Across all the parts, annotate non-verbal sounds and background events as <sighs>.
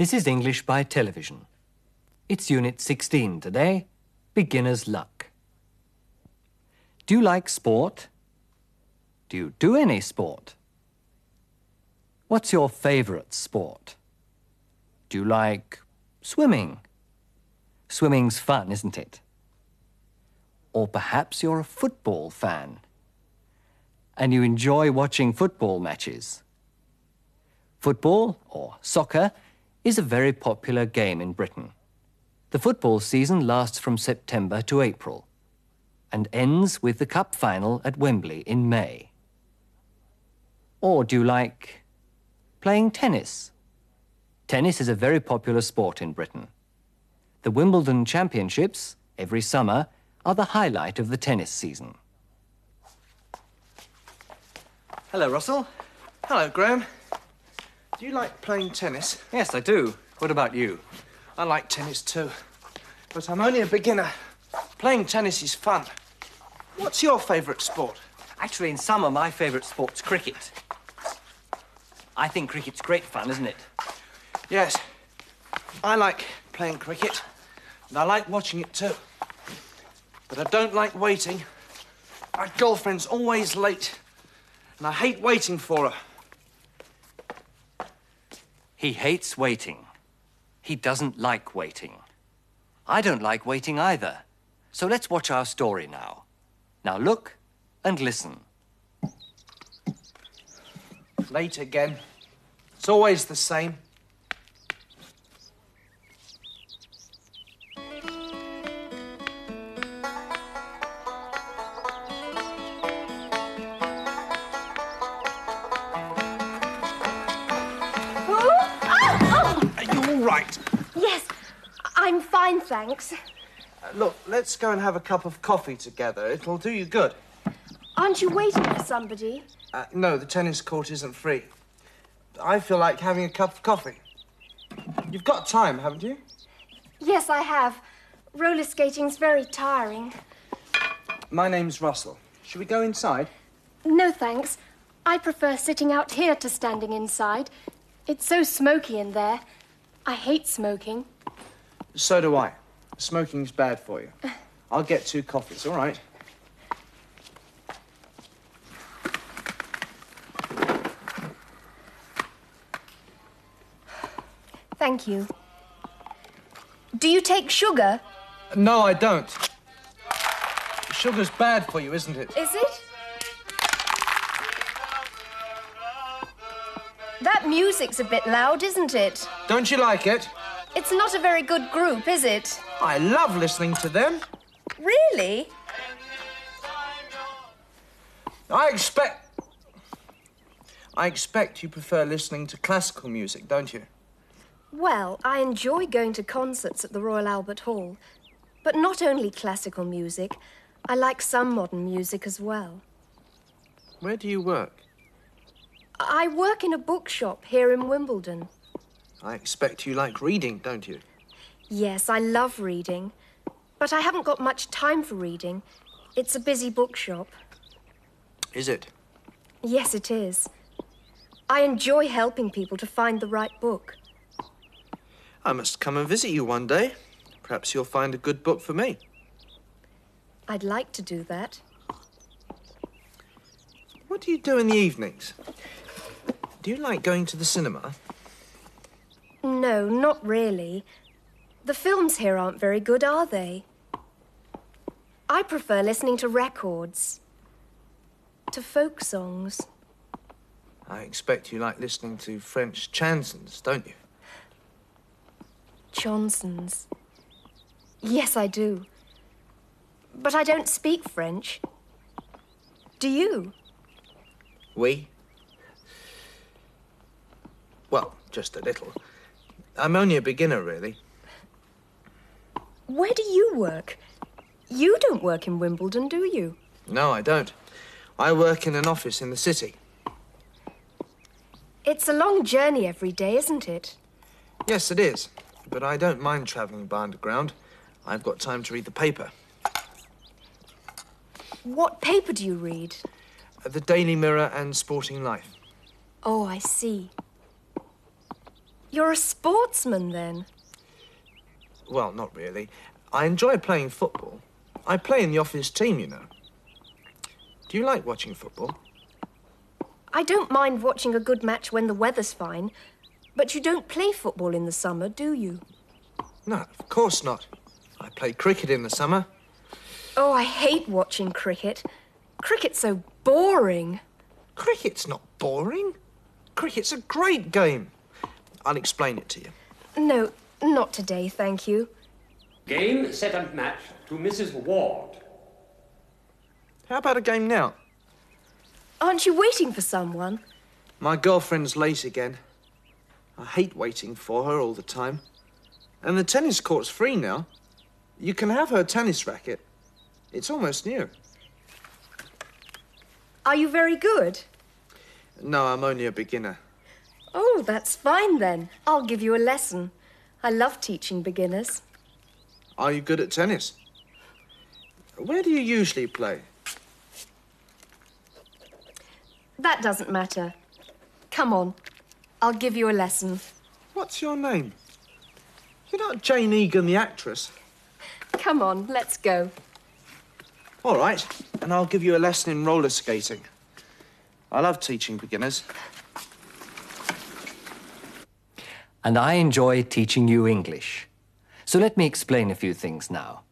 This is English by television. It's Unit 16 today, Beginner's Luck. Do you like sport? Do you do any sport? What's your favourite sport? Do you like swimming? Swimming's fun, isn't it? Or perhaps you're a football fan and you enjoy watching football matches. Football, or soccer, is a very popular game in Britain. The football season lasts from September to April and ends with the cup final at Wembley in May. Or do you like playing tennis? Tennis is a very popular sport in Britain. The Wimbledon Championships, every summer, are the highlight of the tennis season. Hello, Russell. Hello, Graham. Do you like playing tennis? Yes, I do. What about you? I like tennis too. But I'm only a beginner. Playing tennis is fun. What's your favourite sport? Actually, in summer, my favourite sport's cricket. I think cricket's great fun, isn't it? Yes. I like playing cricket, and I like watching it too. But I don't like waiting. My girlfriend's always late, and I hate waiting for her. He hates waiting. He doesn't like waiting. I don't like waiting either. So let's watch our story now. Now look and listen. Late again. It's always the same. I'm fine, thanks. Uh, look, let's go and have a cup of coffee together. It'll do you good. Aren't you waiting for somebody? Uh, no, the tennis court isn't free. I feel like having a cup of coffee. You've got time, haven't you? Yes, I have. Roller skating's very tiring. My name's Russell. Should we go inside? No, thanks. I prefer sitting out here to standing inside. It's so smoky in there. I hate smoking. So do I. Smoking's bad for you. <sighs> I'll get two coffees, all right? Thank you. Do you take sugar? No, I don't. Sugar's bad for you, isn't it? Is it? That music's a bit loud, isn't it? Don't you like it? It's not a very good group, is it? I love listening to them. Really? I expect. I expect you prefer listening to classical music, don't you? Well, I enjoy going to concerts at the Royal Albert Hall. But not only classical music, I like some modern music as well. Where do you work? I work in a bookshop here in Wimbledon. I expect you like reading, don't you? Yes, I love reading. But I haven't got much time for reading. It's a busy bookshop. Is it? Yes, it is. I enjoy helping people to find the right book. I must come and visit you one day. Perhaps you'll find a good book for me. I'd like to do that. What do you do in the evenings? Do you like going to the cinema? No, not really. The films here aren't very good, are they? I prefer listening to records, to folk songs. I expect you like listening to French chansons, don't you? Johnson's. Yes, I do. But I don't speak French. Do you? We? Well, just a little. I'm only a beginner, really. Where do you work? You don't work in Wimbledon, do you? No, I don't. I work in an office in the city. It's a long journey every day, isn't it? Yes, it is. But I don't mind travelling by underground. I've got time to read the paper. What paper do you read? Uh, The Daily Mirror and Sporting Life. Oh, I see. You're a sportsman then? Well, not really. I enjoy playing football. I play in the office team, you know. Do you like watching football? I don't mind watching a good match when the weather's fine, but you don't play football in the summer, do you? No, of course not. I play cricket in the summer. Oh, I hate watching cricket. Cricket's so boring. Cricket's not boring. Cricket's a great game. I'll explain it to you. No, not today, thank you. Game, set and match to Mrs. Ward. How about a game now? Aren't you waiting for someone? My girlfriend's late again. I hate waiting for her all the time. And the tennis court's free now. You can have her tennis racket. It's almost new. Are you very good? No, I'm only a beginner. Oh, that's fine then. I'll give you a lesson. I love teaching beginners. Are you good at tennis? Where do you usually play? That doesn't matter. Come on. I'll give you a lesson. What's your name? You're not Jane Egan, the actress. Come on, let's go. All right, and I'll give you a lesson in roller skating. I love teaching beginners. And I enjoy teaching you English. So let me explain a few things now.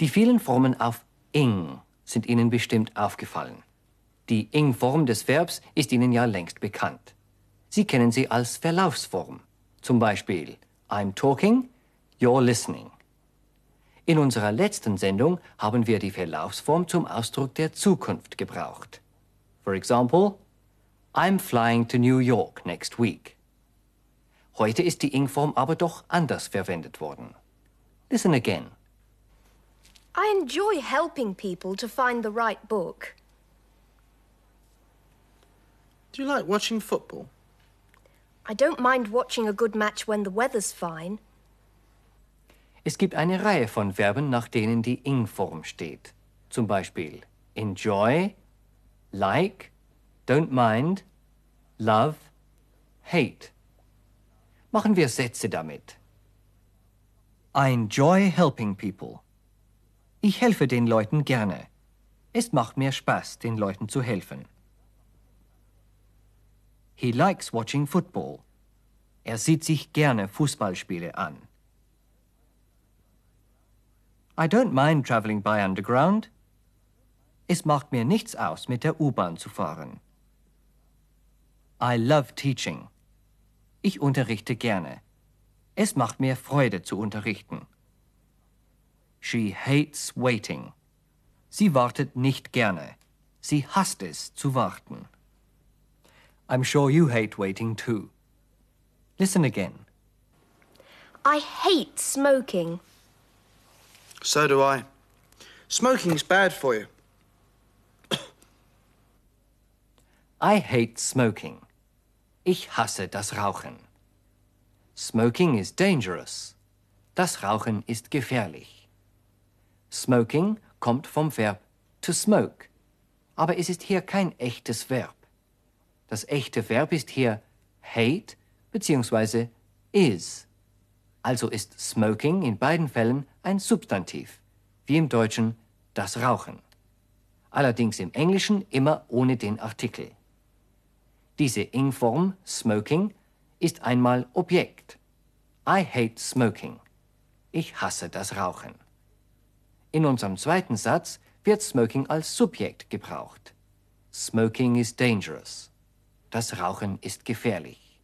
Die vielen Formen auf ing sind Ihnen bestimmt aufgefallen. Die ing-Form des Verbs ist Ihnen ja längst bekannt. Sie kennen sie als Verlaufsform. Zum Beispiel I'm talking, you're listening. In unserer letzten Sendung haben wir die Verlaufsform zum Ausdruck der Zukunft gebraucht. For example, I'm flying to New York next week. Heute ist die Ing-Form aber doch anders verwendet worden. Listen again. I enjoy helping people to find the right book. Do you like watching football? I don't mind watching a good match when the weather's fine. Es gibt eine Reihe von Verben, nach denen die Ing-Form steht. Zum Beispiel enjoy, like, don't mind, love, hate. Machen wir Sätze damit. I enjoy helping people. Ich helfe den Leuten gerne. Es macht mir Spaß, den Leuten zu helfen. He likes watching football. Er sieht sich gerne Fußballspiele an. I don't mind traveling by underground. Es macht mir nichts aus, mit der U-Bahn zu fahren. I love teaching. Ich unterrichte gerne. Es macht mir Freude zu unterrichten. She hates waiting. Sie wartet nicht gerne. Sie hasst es zu warten. I'm sure you hate waiting too. Listen again. I hate smoking. So do I. Smoking's bad for you. I hate smoking. Ich hasse das Rauchen. Smoking is dangerous. Das Rauchen ist gefährlich. Smoking kommt vom Verb to smoke, aber es ist hier kein echtes Verb. Das echte Verb ist hier hate bzw. is. Also ist smoking in beiden Fällen ein Substantiv, wie im Deutschen das Rauchen. Allerdings im Englischen immer ohne den Artikel. Diese Ing-Form smoking ist einmal Objekt. I hate smoking. Ich hasse das Rauchen. In unserem zweiten Satz wird smoking als Subjekt gebraucht. Smoking is dangerous. Das Rauchen ist gefährlich.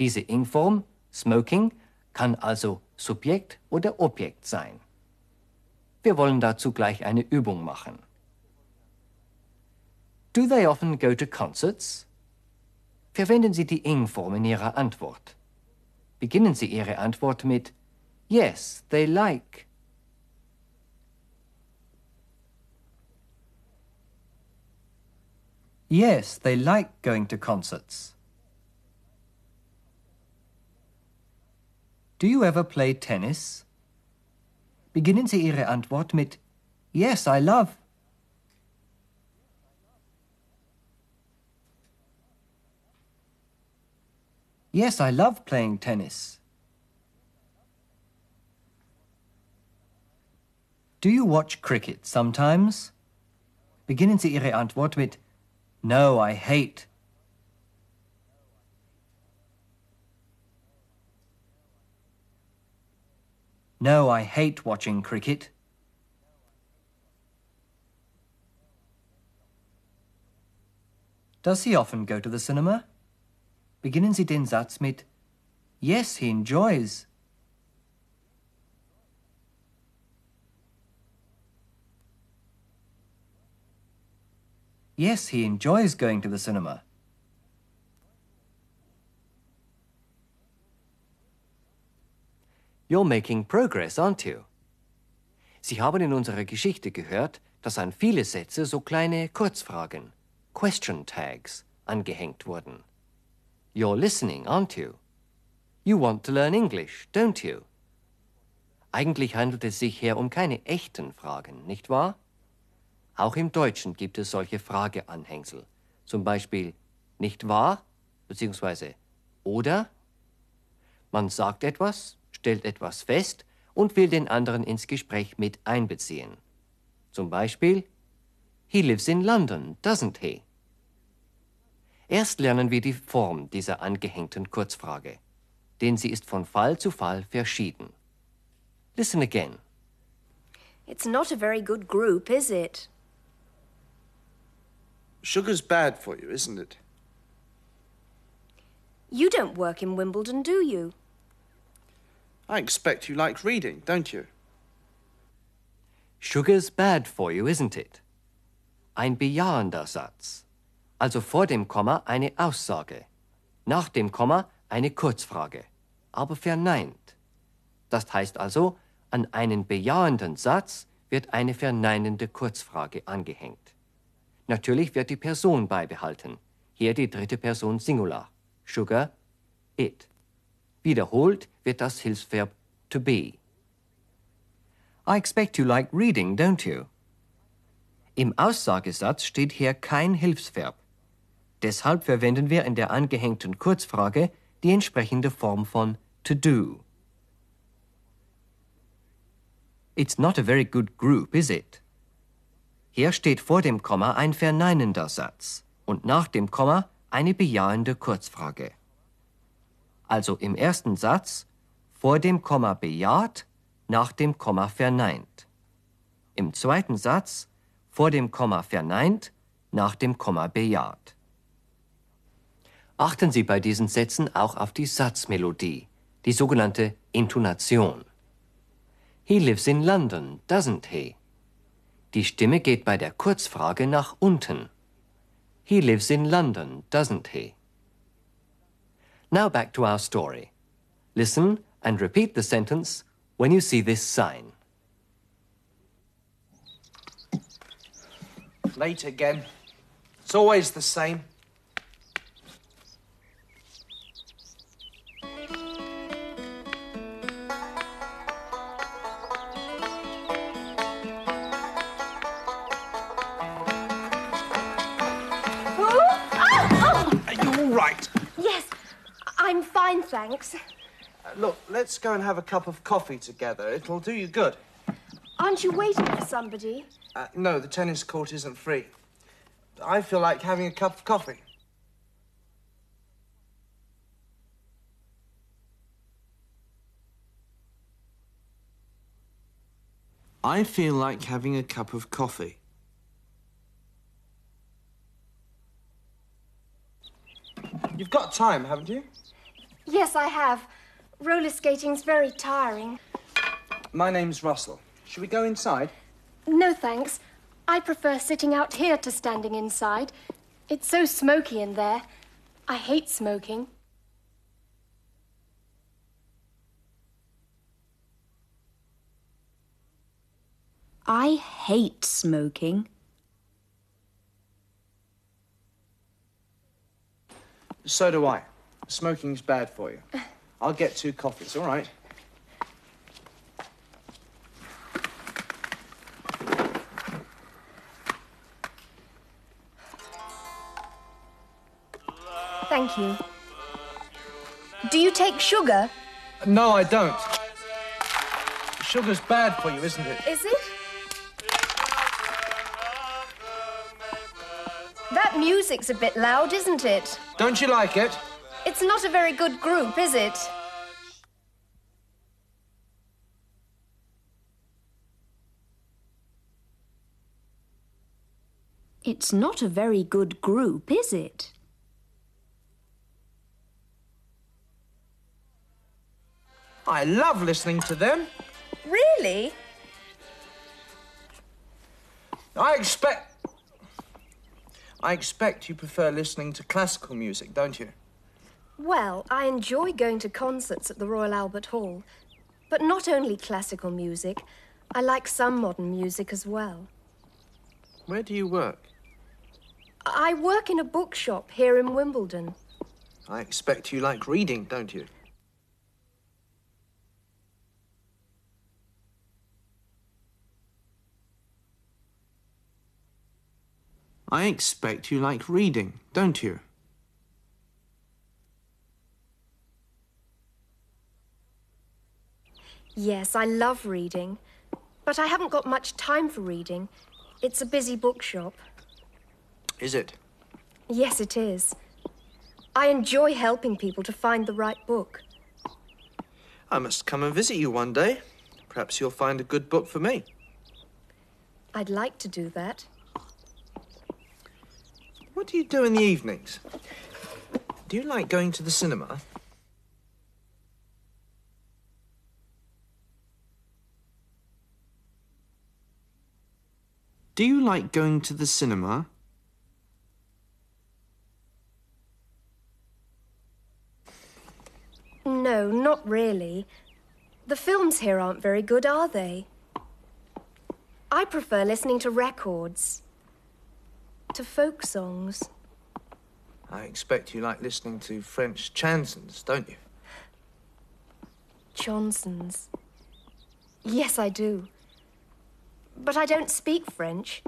Diese Ing-Form smoking kann also Subjekt oder Objekt sein. Wir wollen dazu gleich eine Übung machen. Do they often go to concerts? Verwenden Sie die ing-Form in Ihrer Antwort. Beginnen Sie Ihre Antwort mit Yes, they like. Yes, they like going to concerts. Do you ever play tennis? Beginnen Sie Ihre Antwort mit Yes, I love. Yes, I love playing tennis. Do you watch cricket sometimes? Beginnen Sie Ihre Antwort mit No, I hate. No, I hate watching cricket. Does he often go to the cinema? Beginnen Sie den Satz mit Yes, he enjoys. Yes, he enjoys going to the cinema. You're making progress, aren't you? Sie haben in unserer Geschichte gehört, dass an viele Sätze so kleine Kurzfragen, Question Tags, angehängt wurden. You're listening, aren't you? You want to learn English, don't you? Eigentlich handelt es sich hier um keine echten Fragen, nicht wahr? Auch im Deutschen gibt es solche Frageanhängsel. Zum Beispiel nicht wahr bzw. oder. Man sagt etwas, stellt etwas fest und will den anderen ins Gespräch mit einbeziehen. Zum Beispiel He lives in London, doesn't he? Erst lernen wir die Form dieser angehängten Kurzfrage, denn sie ist von Fall zu Fall verschieden. Listen again. It's not a very good group, is it? Sugar's bad for you, isn't it? You don't work in Wimbledon, do you? I expect you like reading, don't you? Sugar's bad for you, isn't it? Ein bejahender Satz. Also vor dem Komma eine Aussage, nach dem Komma eine Kurzfrage, aber verneint. Das heißt also, an einen bejahenden Satz wird eine verneinende Kurzfrage angehängt. Natürlich wird die Person beibehalten. Hier die dritte Person Singular. Sugar, it. Wiederholt wird das Hilfsverb to be. I expect you like reading, don't you? Im Aussagesatz steht hier kein Hilfsverb. Deshalb verwenden wir in der angehängten Kurzfrage die entsprechende Form von to do. It's not a very good group, is it? Hier steht vor dem Komma ein verneinender Satz und nach dem Komma eine bejahende Kurzfrage. Also im ersten Satz vor dem Komma bejaht, nach dem Komma verneint. Im zweiten Satz vor dem Komma verneint, nach dem Komma bejaht. Achten Sie bei diesen Sätzen auch auf die Satzmelodie, die sogenannte Intonation. He lives in London, doesn't he? Die Stimme geht bei der Kurzfrage nach unten. He lives in London, doesn't he? Now back to our story. Listen and repeat the sentence when you see this sign. Late again. It's always the same. I'm fine, thanks. Uh, look, let's go and have a cup of coffee together. It'll do you good. Aren't you waiting for somebody? Uh, no, the tennis court isn't free. I feel like having a cup of coffee. I feel like having a cup of coffee. You've got time, haven't you? Yes, I have. Roller skating's very tiring. My name's Russell. Should we go inside? No, thanks. I prefer sitting out here to standing inside. It's so smoky in there. I hate smoking. I hate smoking. So do I. Smoking's bad for you. I'll get two coffees, all right? Thank you. Do you take sugar? No, I don't. Sugar's bad for you, isn't it? Is it? That music's a bit loud, isn't it? Don't you like it? It's not a very good group, is it? It's not a very good group, is it? I love listening to them. Really? I expect. I expect you prefer listening to classical music, don't you? Well, I enjoy going to concerts at the Royal Albert Hall. But not only classical music, I like some modern music as well. Where do you work? I work in a bookshop here in Wimbledon. I expect you like reading, don't you? I expect you like reading, don't you? Yes, I love reading. But I haven't got much time for reading. It's a busy bookshop. Is it? Yes, it is. I enjoy helping people to find the right book. I must come and visit you one day. Perhaps you'll find a good book for me. I'd like to do that. What do you do in the evenings? Do you like going to the cinema? Do you like going to the cinema? No, not really. The films here aren't very good, are they? I prefer listening to records, to folk songs. I expect you like listening to French chansons, don't you? Johnson's. Yes, I do. But I don't speak French.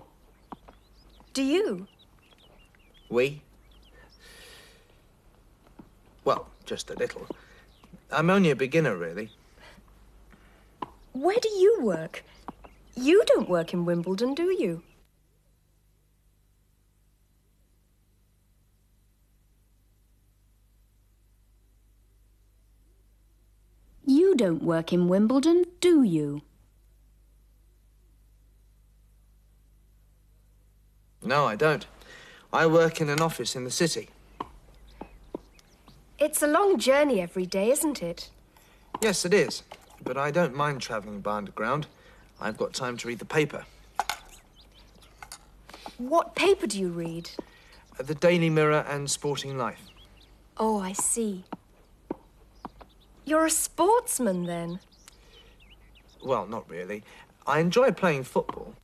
Do you? We? Well, just a little. I'm only a beginner, really. Where do you work? You don't work in Wimbledon, do you? You don't work in Wimbledon, do you? No, I don't. I work in an office in the city. It's a long journey every day, isn't it? Yes, it is. But I don't mind travelling by underground. I've got time to read the paper. What paper do you read? Uh, the Daily Mirror and Sporting Life. Oh, I see. You're a sportsman, then? Well, not really. I enjoy playing football.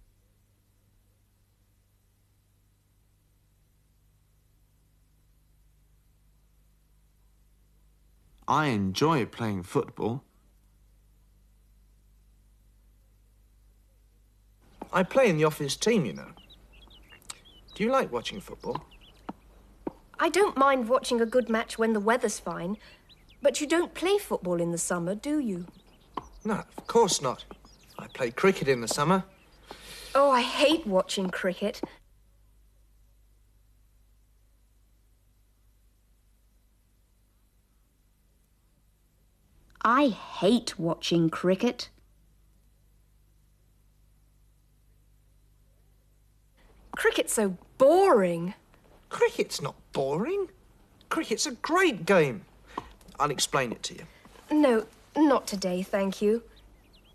I enjoy playing football. I play in the office team, you know. Do you like watching football? I don't mind watching a good match when the weather's fine, but you don't play football in the summer, do you? No, of course not. I play cricket in the summer. Oh, I hate watching cricket. I hate watching cricket. Cricket's so boring. Cricket's not boring. Cricket's a great game. I'll explain it to you. No, not today, thank you.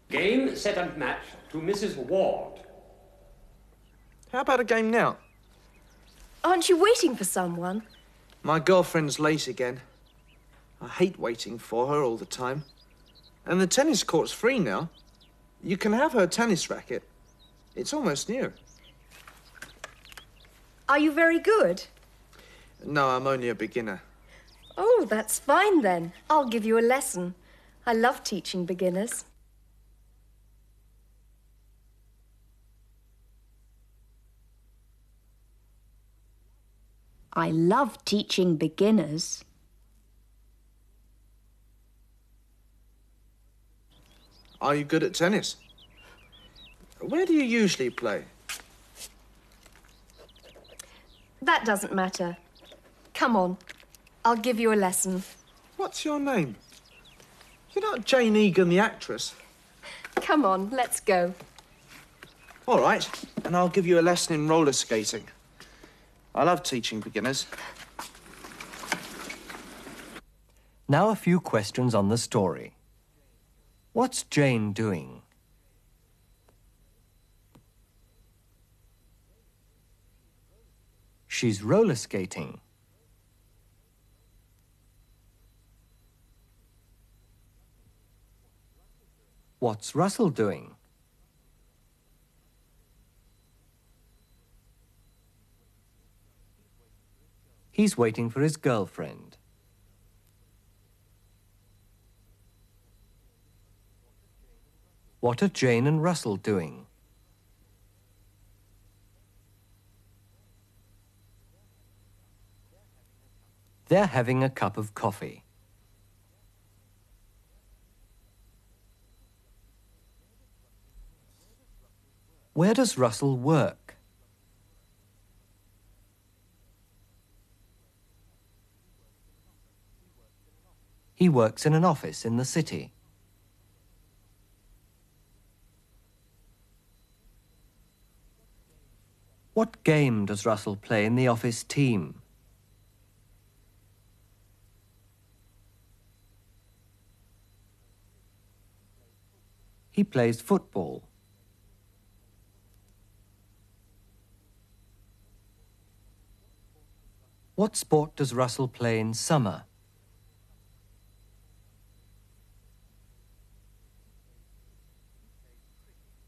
Game, set and match to Mrs. Ward. How about a game now? Aren't you waiting for someone? My girlfriend's late again. I hate waiting for her all the time. And the tennis court's free now. You can have her tennis racket. It's almost new. Are you very good? No, I'm only a beginner. Oh, that's fine then. I'll give you a lesson. I love teaching beginners. I love teaching beginners. Are you good at tennis? Where do you usually play? That doesn't matter. Come on. I'll give you a lesson. What's your name? You're not Jane Egan, the actress. Come on, let's go. All right, and I'll give you a lesson in roller skating. I love teaching beginners. Now a few questions on the story. What's Jane doing? She's roller skating. What's Russell doing? He's waiting for his girlfriend. What are Jane and Russell doing? They're having a cup of coffee. Where does Russell work? He works in an office in the city. What game does Russell play in the office team? He plays football. What sport does Russell play in summer?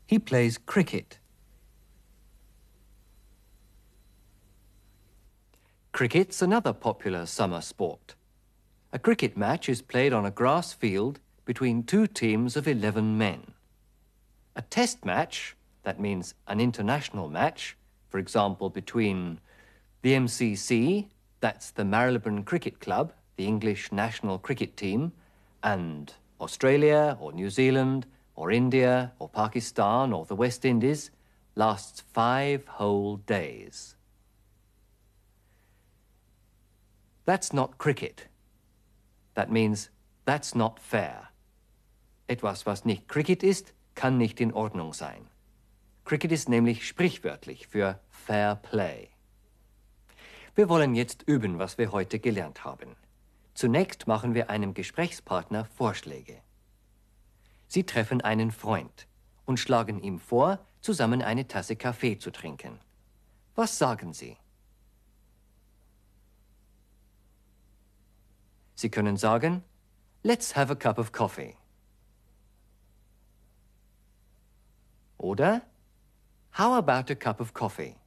He plays cricket. Cricket's another popular summer sport. A cricket match is played on a grass field between two teams of 11 men. A test match, that means an international match, for example, between the MCC, that's the Marylebone Cricket Club, the English national cricket team, and Australia or New Zealand or India or Pakistan or the West Indies, lasts five whole days. That's not cricket. That means that's not fair. Etwas, was nicht Cricket ist, kann nicht in Ordnung sein. Cricket ist nämlich sprichwörtlich für Fair Play. Wir wollen jetzt üben, was wir heute gelernt haben. Zunächst machen wir einem Gesprächspartner Vorschläge. Sie treffen einen Freund und schlagen ihm vor, zusammen eine Tasse Kaffee zu trinken. Was sagen Sie? Sie können sagen, Let's have a cup of coffee. Oder How about a cup of coffee?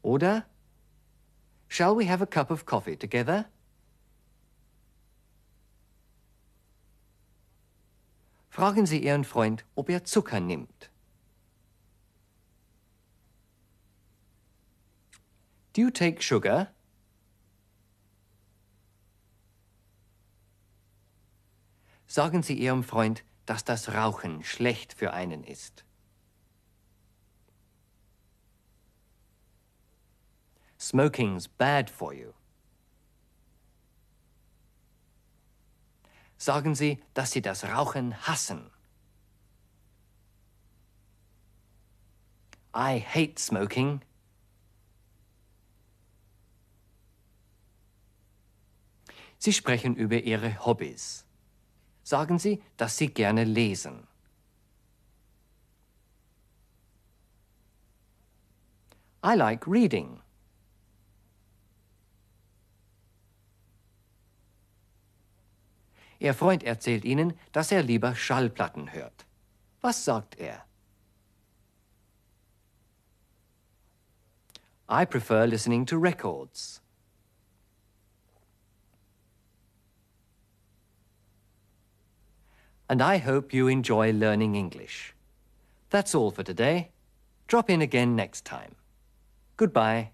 Oder Shall we have a cup of coffee together? Fragen Sie Ihren Freund, ob er Zucker nimmt. Do you take sugar? Sagen Sie Ihrem Freund, dass das Rauchen schlecht für einen ist. Smoking's bad for you. Sagen Sie, dass Sie das Rauchen hassen. I hate smoking. Sie sprechen über Ihre Hobbys. Sagen Sie, dass Sie gerne lesen. I like reading. Ihr Freund erzählt Ihnen, dass er lieber Schallplatten hört. Was sagt er? I prefer listening to records. And I hope you enjoy learning English. That's all for today. Drop in again next time. Goodbye.